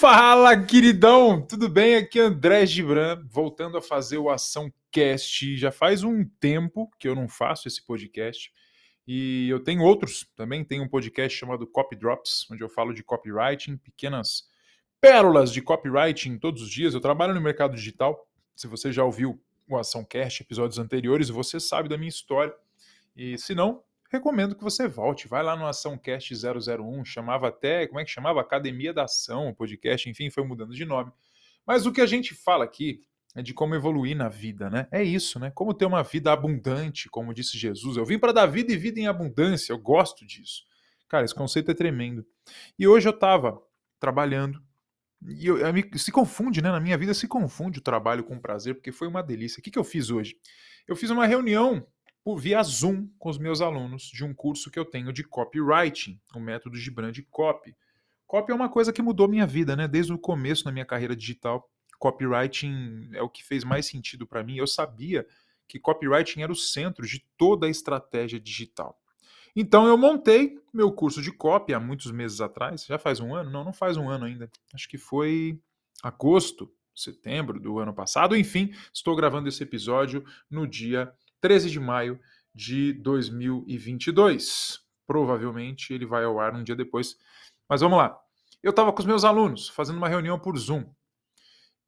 Fala, queridão! Tudo bem? Aqui é André Gibran, voltando a fazer o Ação Cast. Já faz um tempo que eu não faço esse podcast. E eu tenho outros também. Tem um podcast chamado Copy Drops, onde eu falo de copywriting, pequenas pérolas de copywriting todos os dias. Eu trabalho no mercado digital. Se você já ouviu o Ação Cast, episódios anteriores, você sabe da minha história. E se não, recomendo que você volte. Vai lá no Açãocast 001, chamava até, como é que chamava? Academia da Ação, o podcast, enfim, foi mudando de nome. Mas o que a gente fala aqui é de como evoluir na vida, né? É isso, né? Como ter uma vida abundante, como disse Jesus. Eu vim para dar vida e vida em abundância, eu gosto disso. Cara, esse conceito é tremendo. E hoje eu estava trabalhando, e eu, eu, se confunde, né? Na minha vida se confunde o trabalho com o prazer, porque foi uma delícia. O que, que eu fiz hoje? Eu fiz uma reunião por via Zoom com os meus alunos de um curso que eu tenho de copywriting, o método de brand copy. Copy é uma coisa que mudou minha vida, né? Desde o começo na minha carreira digital, copywriting é o que fez mais sentido para mim. Eu sabia que copywriting era o centro de toda a estratégia digital. Então eu montei meu curso de copy há muitos meses atrás, já faz um ano? Não, não faz um ano ainda. Acho que foi agosto, setembro do ano passado. Enfim, estou gravando esse episódio no dia 13 de maio de 2022. Provavelmente ele vai ao ar um dia depois. Mas vamos lá. Eu estava com os meus alunos fazendo uma reunião por Zoom.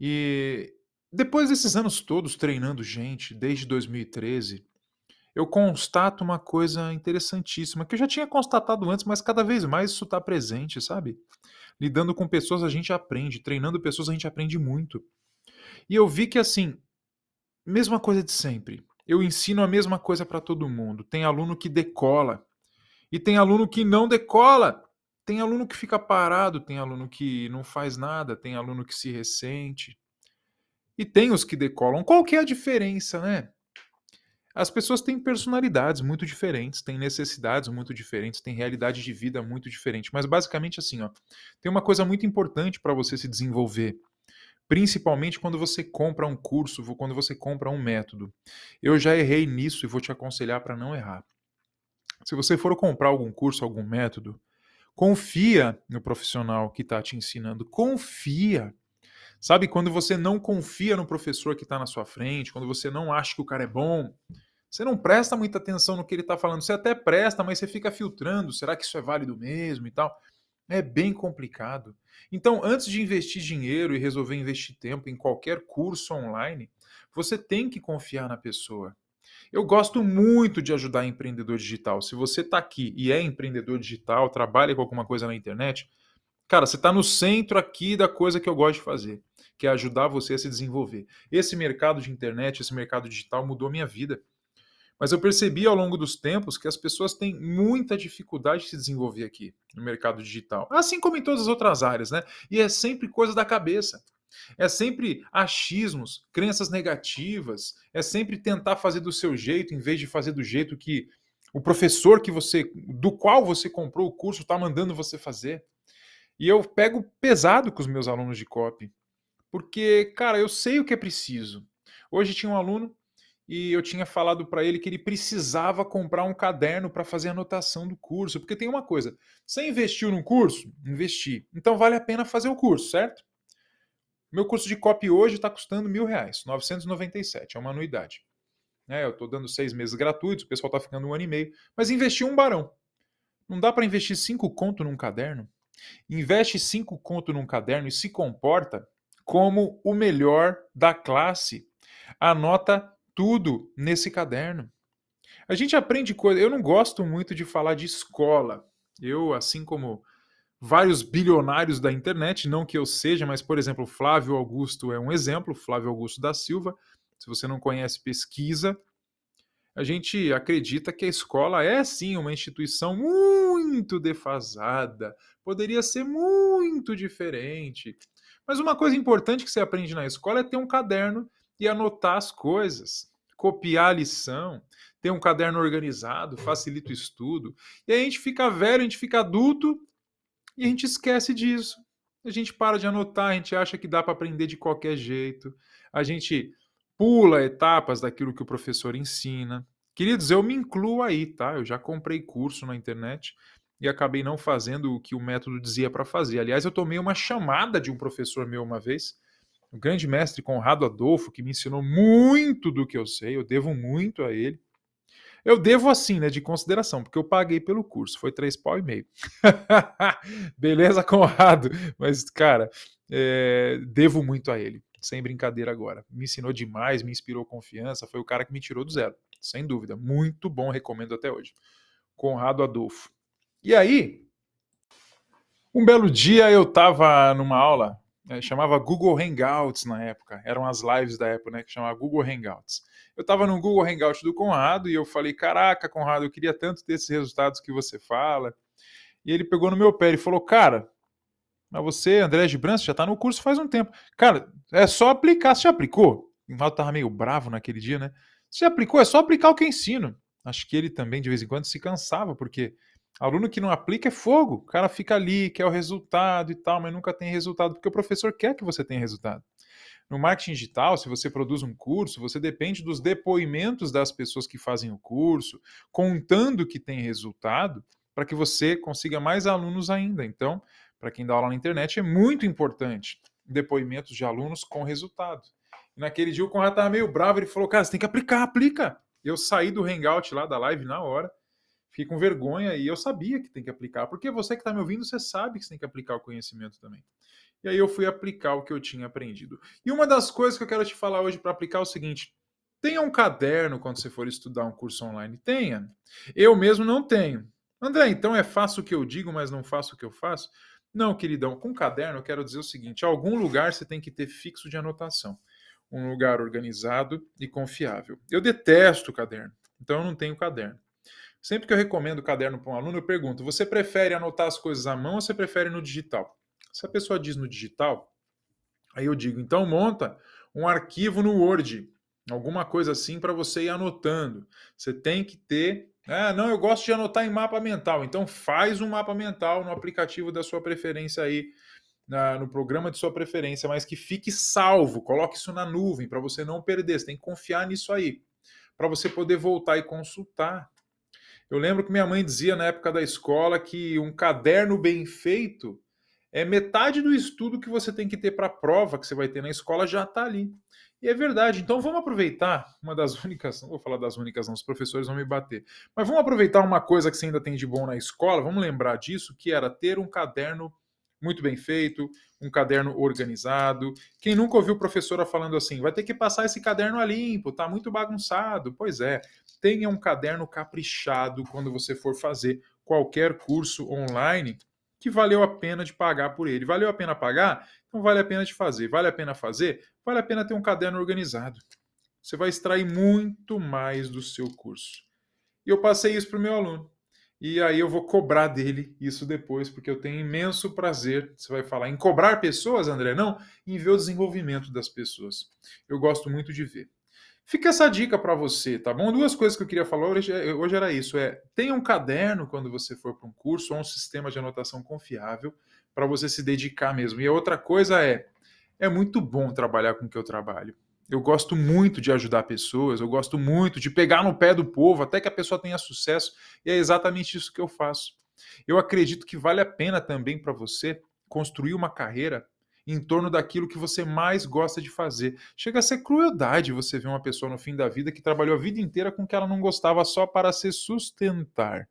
E depois desses anos todos treinando gente, desde 2013, eu constato uma coisa interessantíssima, que eu já tinha constatado antes, mas cada vez mais isso está presente, sabe? Lidando com pessoas a gente aprende, treinando pessoas a gente aprende muito. E eu vi que, assim, mesma coisa de sempre eu ensino a mesma coisa para todo mundo. Tem aluno que decola e tem aluno que não decola. Tem aluno que fica parado, tem aluno que não faz nada, tem aluno que se ressente. E tem os que decolam. Qual que é a diferença, né? As pessoas têm personalidades muito diferentes, têm necessidades muito diferentes, têm realidade de vida muito diferente. Mas basicamente assim, ó, tem uma coisa muito importante para você se desenvolver principalmente quando você compra um curso, quando você compra um método. Eu já errei nisso e vou te aconselhar para não errar. Se você for comprar algum curso, algum método, confia no profissional que está te ensinando. Confia. Sabe, quando você não confia no professor que está na sua frente, quando você não acha que o cara é bom, você não presta muita atenção no que ele está falando. Você até presta, mas você fica filtrando. Será que isso é válido mesmo e tal? É bem complicado. Então, antes de investir dinheiro e resolver investir tempo em qualquer curso online, você tem que confiar na pessoa. Eu gosto muito de ajudar empreendedor digital. Se você está aqui e é empreendedor digital, trabalha com alguma coisa na internet, cara, você está no centro aqui da coisa que eu gosto de fazer, que é ajudar você a se desenvolver. Esse mercado de internet, esse mercado digital mudou minha vida. Mas eu percebi ao longo dos tempos que as pessoas têm muita dificuldade de se desenvolver aqui no mercado digital, assim como em todas as outras áreas, né? E é sempre coisa da cabeça. É sempre achismos, crenças negativas, é sempre tentar fazer do seu jeito em vez de fazer do jeito que o professor que você, do qual você comprou o curso, está mandando você fazer. E eu pego pesado com os meus alunos de copy, porque, cara, eu sei o que é preciso. Hoje tinha um aluno e eu tinha falado para ele que ele precisava comprar um caderno para fazer anotação do curso, porque tem uma coisa, você investiu num curso? Investi. Então vale a pena fazer o curso, certo? Meu curso de copy hoje está custando mil reais, 997, é uma anuidade. É, eu estou dando seis meses gratuitos, o pessoal está ficando um ano e meio, mas investi um barão. Não dá para investir cinco conto num caderno? Investe cinco conto num caderno e se comporta como o melhor da classe. Anota tudo nesse caderno. A gente aprende coisas. Eu não gosto muito de falar de escola. Eu, assim como vários bilionários da internet, não que eu seja, mas, por exemplo, Flávio Augusto é um exemplo, Flávio Augusto da Silva. Se você não conhece, pesquisa. A gente acredita que a escola é sim uma instituição muito defasada, poderia ser muito diferente. Mas uma coisa importante que você aprende na escola é ter um caderno e anotar as coisas, copiar a lição, ter um caderno organizado, facilita o estudo. E aí a gente fica velho, a gente fica adulto e a gente esquece disso. A gente para de anotar, a gente acha que dá para aprender de qualquer jeito. A gente pula etapas daquilo que o professor ensina. Queridos, eu me incluo aí, tá? Eu já comprei curso na internet e acabei não fazendo o que o método dizia para fazer. Aliás, eu tomei uma chamada de um professor meu uma vez, o grande mestre Conrado Adolfo, que me ensinou muito do que eu sei, eu devo muito a ele. Eu devo assim, né, de consideração, porque eu paguei pelo curso, foi três pau e meio. Beleza, Conrado? Mas, cara, é, devo muito a ele, sem brincadeira agora. Me ensinou demais, me inspirou confiança, foi o cara que me tirou do zero, sem dúvida. Muito bom, recomendo até hoje. Conrado Adolfo. E aí, um belo dia eu estava numa aula, chamava Google Hangouts na época, eram as lives da época, né, que chamava Google Hangouts. Eu estava no Google Hangout do Conrado e eu falei: Caraca, Conrado, eu queria tanto ter esses resultados que você fala. E ele pegou no meu pé e falou: Cara, mas você, André Gibran, já está no curso faz um tempo. Cara, é só aplicar. Você já aplicou? O Conrado estava meio bravo naquele dia, né? Você já aplicou? É só aplicar o que ensino. Acho que ele também, de vez em quando, se cansava, porque aluno que não aplica é fogo. O cara fica ali, quer o resultado e tal, mas nunca tem resultado, porque o professor quer que você tenha resultado. No marketing digital, se você produz um curso, você depende dos depoimentos das pessoas que fazem o curso, contando que tem resultado, para que você consiga mais alunos ainda. Então, para quem dá aula na internet, é muito importante depoimentos de alunos com resultado. Naquele dia o Conrado estava meio bravo, ele falou: Cara, você tem que aplicar, aplica. Eu saí do hangout lá da live na hora, fiquei com vergonha e eu sabia que tem que aplicar, porque você que está me ouvindo, você sabe que você tem que aplicar o conhecimento também. E aí eu fui aplicar o que eu tinha aprendido. E uma das coisas que eu quero te falar hoje para aplicar é o seguinte: tenha um caderno quando você for estudar um curso online. Tenha. Eu mesmo não tenho. André, então é faço o que eu digo, mas não faço o que eu faço? Não, queridão, com caderno eu quero dizer o seguinte: algum lugar você tem que ter fixo de anotação. Um lugar organizado e confiável. Eu detesto caderno, então eu não tenho caderno. Sempre que eu recomendo caderno para um aluno, eu pergunto: você prefere anotar as coisas à mão ou você prefere no digital? Se a pessoa diz no digital, aí eu digo, então monta um arquivo no Word, alguma coisa assim para você ir anotando. Você tem que ter. Ah, não, eu gosto de anotar em mapa mental. Então faz um mapa mental no aplicativo da sua preferência aí, na, no programa de sua preferência, mas que fique salvo. Coloque isso na nuvem para você não perder. Você tem que confiar nisso aí, para você poder voltar e consultar. Eu lembro que minha mãe dizia na época da escola que um caderno bem feito é metade do estudo que você tem que ter para a prova que você vai ter na escola já está ali. E é verdade. Então vamos aproveitar uma das únicas, não vou falar das únicas, não, os professores vão me bater. Mas vamos aproveitar uma coisa que você ainda tem de bom na escola, vamos lembrar disso, que era ter um caderno muito bem feito, um caderno organizado. Quem nunca ouviu professora falando assim, vai ter que passar esse caderno a limpo, tá muito bagunçado. Pois é, tenha um caderno caprichado quando você for fazer qualquer curso online que valeu a pena de pagar por ele. Valeu a pena pagar? Então vale a pena de fazer. Vale a pena fazer? Vale a pena ter um caderno organizado. Você vai extrair muito mais do seu curso. E eu passei isso para o meu aluno. E aí eu vou cobrar dele isso depois, porque eu tenho imenso prazer. Você vai falar em cobrar pessoas, André? Não, em ver o desenvolvimento das pessoas. Eu gosto muito de ver. Fica essa dica para você, tá bom? Duas coisas que eu queria falar hoje, é, hoje era isso: é tenha um caderno quando você for para um curso ou um sistema de anotação confiável para você se dedicar mesmo. E a outra coisa é é muito bom trabalhar com o que eu trabalho. Eu gosto muito de ajudar pessoas, eu gosto muito de pegar no pé do povo até que a pessoa tenha sucesso, e é exatamente isso que eu faço. Eu acredito que vale a pena também para você construir uma carreira em torno daquilo que você mais gosta de fazer. Chega a ser crueldade você ver uma pessoa no fim da vida que trabalhou a vida inteira com o que ela não gostava só para se sustentar.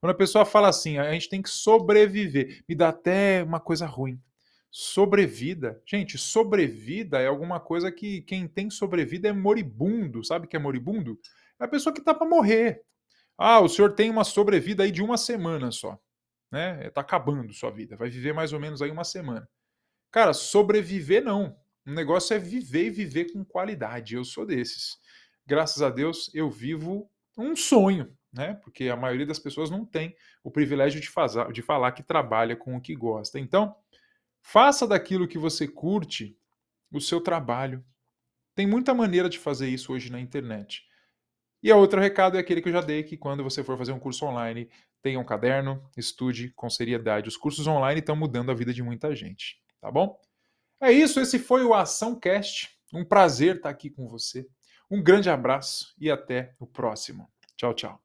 Quando a pessoa fala assim, a gente tem que sobreviver, me dá até uma coisa ruim. Sobrevida. Gente, sobrevida é alguma coisa que quem tem sobrevida é moribundo. Sabe o que é moribundo? É a pessoa que está para morrer. Ah, o senhor tem uma sobrevida aí de uma semana só. Né? Está acabando sua vida. Vai viver mais ou menos aí uma semana. Cara, sobreviver não. O negócio é viver e viver com qualidade. Eu sou desses. Graças a Deus, eu vivo um sonho, né? Porque a maioria das pessoas não tem o privilégio de, fazer, de falar que trabalha com o que gosta. Então, faça daquilo que você curte o seu trabalho. Tem muita maneira de fazer isso hoje na internet. E a outro recado é aquele que eu já dei, que quando você for fazer um curso online, tenha um caderno, estude com seriedade. Os cursos online estão mudando a vida de muita gente tá bom? É isso, esse foi o Ação Cast. Um prazer estar aqui com você. Um grande abraço e até o próximo. Tchau, tchau.